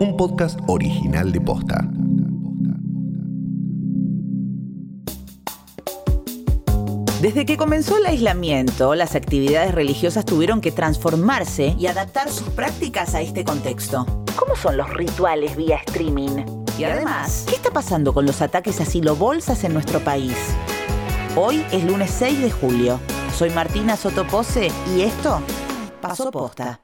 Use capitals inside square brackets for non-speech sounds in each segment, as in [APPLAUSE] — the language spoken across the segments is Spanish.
un podcast original de Posta. Desde que comenzó el aislamiento, las actividades religiosas tuvieron que transformarse y adaptar sus prácticas a este contexto. ¿Cómo son los rituales vía streaming? Y además, ¿qué está pasando con los ataques a silobolsas en nuestro país? Hoy es lunes 6 de julio. Soy Martina Sotopose y esto pasó posta.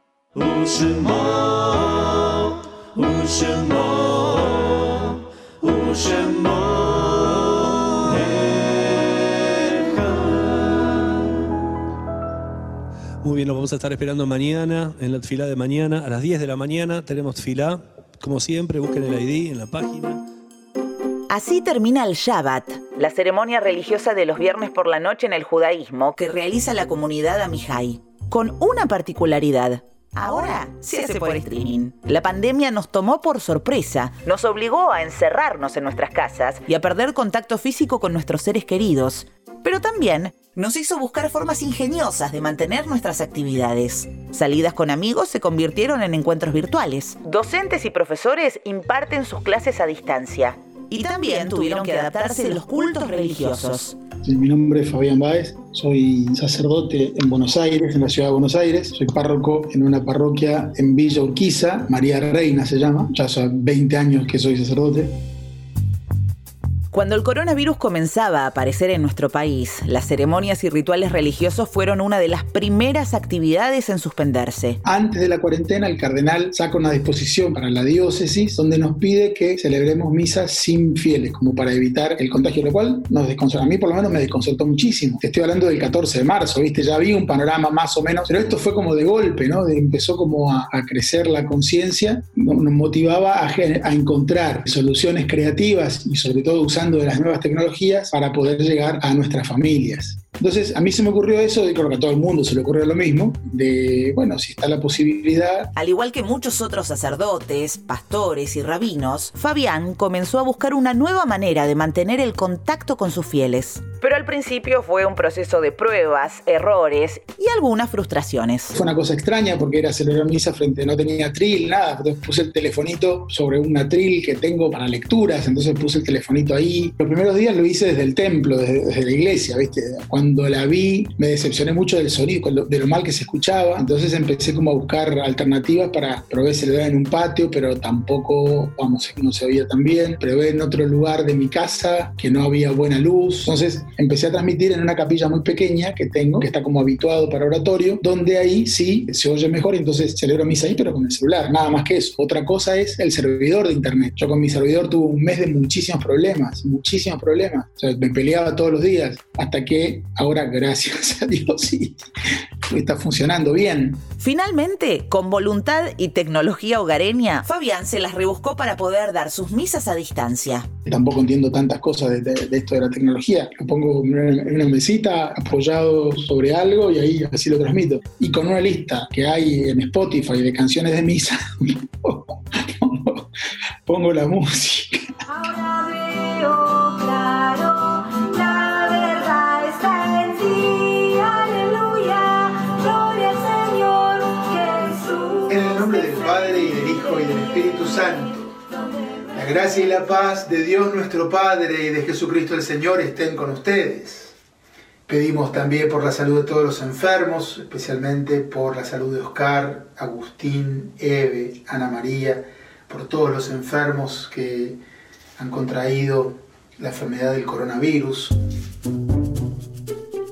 Muy bien, lo vamos a estar esperando mañana, en la fila de mañana, a las 10 de la mañana tenemos fila. Como siempre, busquen el ID en la página. Así termina el Shabbat, la ceremonia religiosa de los viernes por la noche en el judaísmo que realiza la comunidad Amihai, con una particularidad. Ahora se hace por streaming. La pandemia nos tomó por sorpresa, nos obligó a encerrarnos en nuestras casas y a perder contacto físico con nuestros seres queridos. Pero también nos hizo buscar formas ingeniosas de mantener nuestras actividades. Salidas con amigos se convirtieron en encuentros virtuales. Docentes y profesores imparten sus clases a distancia. Y también tuvieron que adaptarse los cultos religiosos. Mi nombre es Fabián Báez, soy sacerdote en Buenos Aires, en la ciudad de Buenos Aires. Soy párroco en una parroquia en Villa Urquiza, María Reina se llama. Ya hace 20 años que soy sacerdote. Cuando el coronavirus comenzaba a aparecer en nuestro país, las ceremonias y rituales religiosos fueron una de las primeras actividades en suspenderse. Antes de la cuarentena, el cardenal saca una disposición para la diócesis donde nos pide que celebremos misas sin fieles, como para evitar el contagio, lo cual nos desconcertó. A mí, por lo menos, me desconcertó muchísimo. Te estoy hablando del 14 de marzo, ¿viste? Ya vi un panorama más o menos, pero esto fue como de golpe, ¿no? empezó como a, crecer la conciencia, nos motivaba a, a encontrar soluciones creativas y sobre todo de las nuevas tecnologías para poder llegar a nuestras familias. Entonces, a mí se me ocurrió eso, y creo que a todo el mundo se le ocurrió lo mismo, de, bueno, si está la posibilidad. Al igual que muchos otros sacerdotes, pastores y rabinos, Fabián comenzó a buscar una nueva manera de mantener el contacto con sus fieles. Pero al principio fue un proceso de pruebas, errores y algunas frustraciones. Fue una cosa extraña porque era celebrar misa frente, no tenía atril, nada. Entonces puse el telefonito sobre un atril que tengo para lecturas, entonces puse el telefonito ahí. Los primeros días lo hice desde el templo, desde, la iglesia, ¿viste? Cuando la vi me decepcioné mucho del sonido, de lo mal que se escuchaba, entonces empecé como a buscar alternativas para probar celebrar en un patio, pero tampoco, vamos, no se oía tan bien. Probé en otro lugar de mi casa que no había buena luz, entonces empecé a transmitir en una capilla muy pequeña que tengo, que está como habituado para oratorio, donde ahí sí se oye mejor, entonces celebro misa ahí, pero con el celular, nada más que eso. Otra cosa es el servidor de internet. Yo con mi servidor tuve un mes de muchísimos problemas, muchísimos problemas. O sea, me peleaba todos los días, hasta que ahora, [LAUGHS] gracias a Dios, sí, está funcionando bien. Finalmente, con voluntad y tecnología hogareña, Fabián se las rebuscó para poder dar sus misas a distancia. Tampoco entiendo tantas cosas de, esto de la tecnología. Lo pongo en una mesita apoyado sobre algo y ahí así lo transmito. Y con una lista que hay en Spotify de canciones de misa, [LAUGHS] pongo la música. Gracia y la paz de Dios nuestro Padre y de Jesucristo el Señor estén con ustedes. Pedimos también por la salud de todos los enfermos, especialmente por la salud de Oscar, Agustín, Eve, Ana María, por todos los enfermos que han contraído la enfermedad del coronavirus.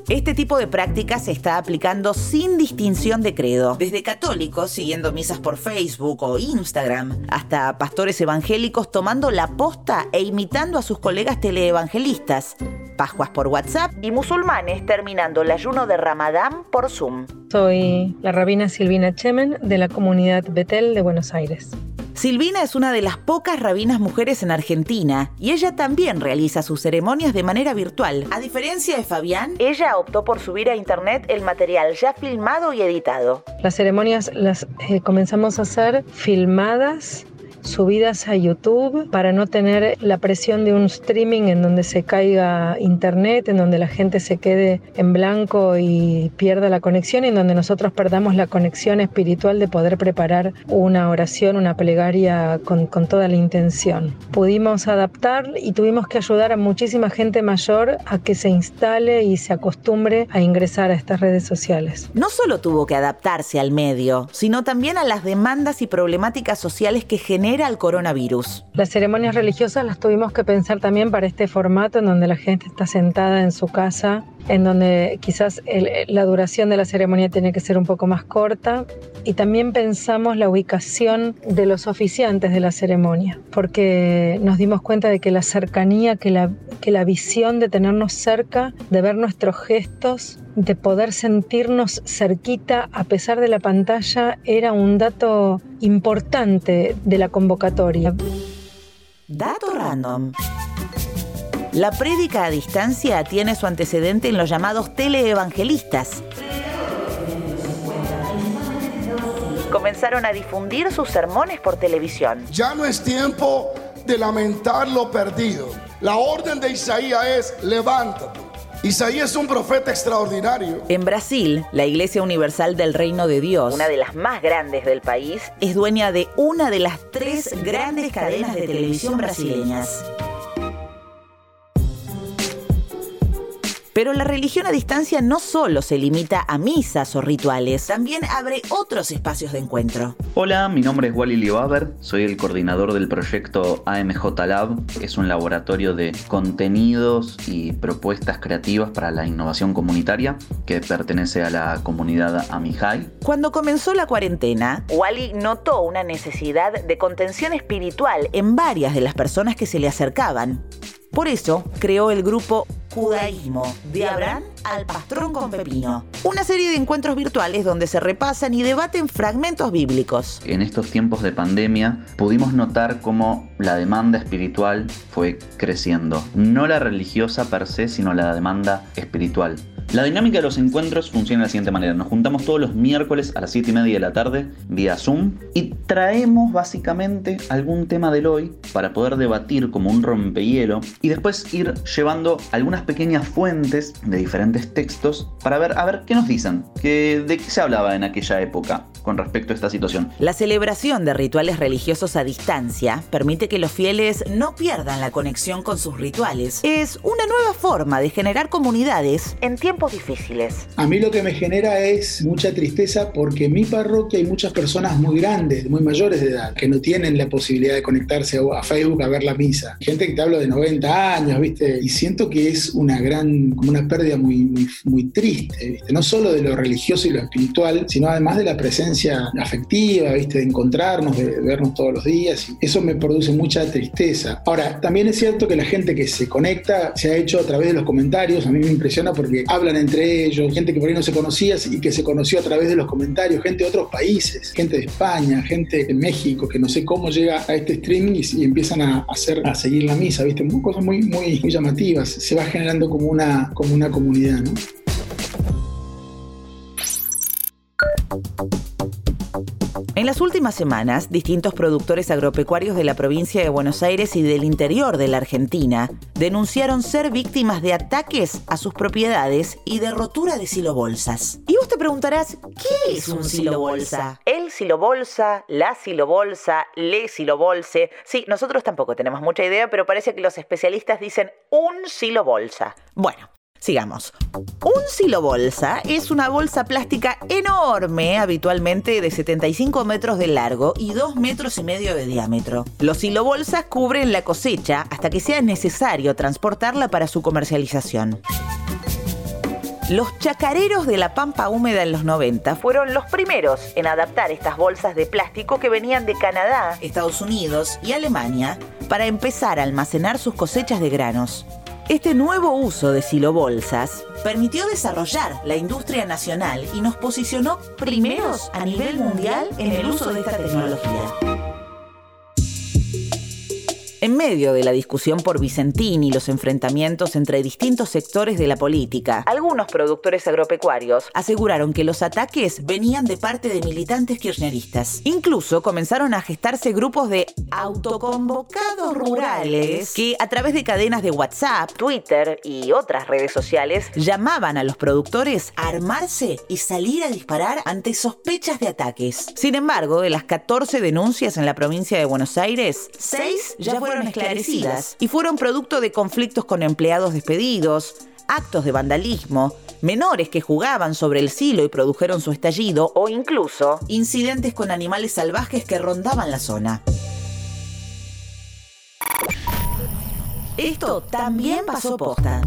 Este tipo de práctica se está aplicando sin distinción de credo, desde católicos siguiendo misas por Facebook o Instagram, hasta pastores evangélicos tomando la posta e imitando a sus colegas teleevangelistas, pascuas por WhatsApp y musulmanes terminando el ayuno de Ramadán por Zoom. Soy la rabina Silvina Chemen de la comunidad Betel de Buenos Aires. Silvina es una de las pocas rabinas mujeres en Argentina y ella también realiza sus ceremonias de manera virtual. A diferencia de Fabián, ella optó por subir a internet el material ya filmado y editado. Las ceremonias las eh, comenzamos a hacer filmadas subidas a YouTube para no tener la presión de un streaming en donde se caiga internet, en donde la gente se quede en blanco y pierda la conexión, y en donde nosotros perdamos la conexión espiritual de poder preparar una oración, una plegaria con, con toda la intención. Pudimos adaptar y tuvimos que ayudar a muchísima gente mayor a que se instale y se acostumbre a ingresar a estas redes sociales. No solo tuvo que adaptarse al medio, sino también a las demandas y problemáticas sociales que genera el coronavirus. Las ceremonias religiosas las tuvimos que pensar también para este formato en donde la gente está sentada en su casa en donde quizás la duración de la ceremonia tiene que ser un poco más corta. Y también pensamos la ubicación de los oficiantes de la ceremonia, porque nos dimos cuenta de que la cercanía, que la, que la visión de tenernos cerca, de ver nuestros gestos, de poder sentirnos cerquita a pesar de la pantalla, era un dato importante de la convocatoria. Dato random. La prédica a distancia tiene su antecedente en los llamados teleevangelistas. Comenzaron a difundir sus sermones por televisión. Ya no es tiempo de lamentar lo perdido. La orden de Isaías es levántate. Isaías es un profeta extraordinario. En Brasil, la Iglesia Universal del Reino de Dios, una de las más grandes del país, es dueña de una de las tres grandes cadenas de televisión brasileñas. Pero la religión a distancia no solo se limita a misas o rituales, también abre otros espacios de encuentro. Hola, mi nombre es Wally Liebaber, soy el coordinador del proyecto AMJ Lab, es un laboratorio de contenidos y propuestas creativas para la innovación comunitaria que pertenece a la comunidad Amihai. Cuando comenzó la cuarentena, Wally notó una necesidad de contención espiritual en varias de las personas que se le acercaban. Por eso creó el grupo Judaísmo, de Abraham al pastrón con pepino. Una serie de encuentros virtuales donde se repasan y debaten fragmentos bíblicos. En estos tiempos de pandemia pudimos notar cómo la demanda espiritual fue creciendo. No la religiosa per se, sino la demanda espiritual. La dinámica de los encuentros funciona de la siguiente manera. Nos juntamos todos los miércoles a las 7 y media de la tarde vía Zoom y traemos básicamente algún tema del hoy para poder debatir como un rompehielo y después ir llevando algunas pequeñas fuentes de diferentes textos para ver a ver qué nos dicen, que, de qué se hablaba en aquella época con respecto a esta situación. La celebración de rituales religiosos a distancia permite que los fieles no pierdan la conexión con sus rituales. Es una nueva forma de generar comunidades en tiempos difíciles. A mí lo que me genera es mucha tristeza porque en mi parroquia hay muchas personas muy grandes, muy mayores de edad, que no tienen la posibilidad de conectarse a Facebook a ver la misa. Gente que te hablo de 90 años, ¿viste? Y siento que es una gran, como una pérdida muy, muy, muy triste, ¿viste? No solo de lo religioso y lo espiritual, sino además de la presencia afectiva, ¿viste? de encontrarnos, de, vernos todos los días. Y eso me produce mucha tristeza. Ahora, también es cierto que la gente que se conecta se ha hecho a través de los comentarios. A mí me impresiona porque hablan entre ellos, gente que por ahí no se conocía y que se conoció a través de los comentarios, gente de otros países, gente de España, gente de México, que no sé cómo llega a este streaming y, empiezan a hacer, a seguir la misa, ¿viste? Cosas muy, muy, muy llamativas. Se va generando como una, como una comunidad, ¿no? En las últimas semanas, distintos productores agropecuarios de la provincia de Buenos Aires y del interior de la Argentina denunciaron ser víctimas de ataques a sus propiedades y de rotura de silobolsas. Y vos te preguntarás, ¿qué es un silobolsa? El silobolsa, la silobolsa, le silobolse. Sí, nosotros tampoco tenemos mucha idea, pero parece que los especialistas dicen un silobolsa. Bueno, Sigamos. Un silobolsa es una bolsa plástica enorme, habitualmente de 75 metros de largo y 2 metros y medio de diámetro. Los silobolsas cubren la cosecha hasta que sea necesario transportarla para su comercialización. Los chacareros de la pampa húmeda en los 90 fueron los primeros en adaptar estas bolsas de plástico que venían de Canadá, Estados Unidos y Alemania para empezar a almacenar sus cosechas de granos. Este nuevo uso de silobolsas permitió desarrollar la industria nacional y nos posicionó primeros a nivel mundial en el uso de esta tecnología. En medio de la discusión por Vicentín y los enfrentamientos entre distintos sectores de la política, algunos productores agropecuarios aseguraron que los ataques venían de parte de militantes kirchneristas. Incluso comenzaron a gestarse grupos de autoconvocados rurales que a través de cadenas de WhatsApp, Twitter y otras redes sociales llamaban a los productores a armarse y salir a disparar ante sospechas de ataques. Sin embargo, de las 14 denuncias en la provincia de Buenos Aires, 6 ya fueron fueron esclarecidas y fueron producto de conflictos con empleados despedidos, actos de vandalismo, menores que jugaban sobre el silo y produjeron su estallido o incluso incidentes con animales salvajes que rondaban la zona. Esto también pasó posta.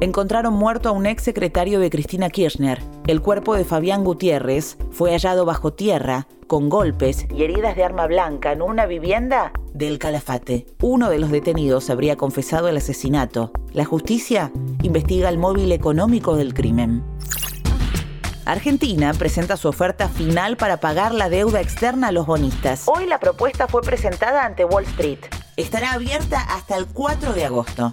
Encontraron muerto a un ex secretario de Cristina Kirchner. El cuerpo de Fabián Gutiérrez fue hallado bajo tierra, con golpes y heridas de arma blanca en una vivienda del Calafate. Uno de los detenidos habría confesado el asesinato. La justicia investiga el móvil económico del crimen. Argentina presenta su oferta final para pagar la deuda externa a los bonistas. Hoy la propuesta fue presentada ante Wall Street. Estará abierta hasta el 4 de agosto.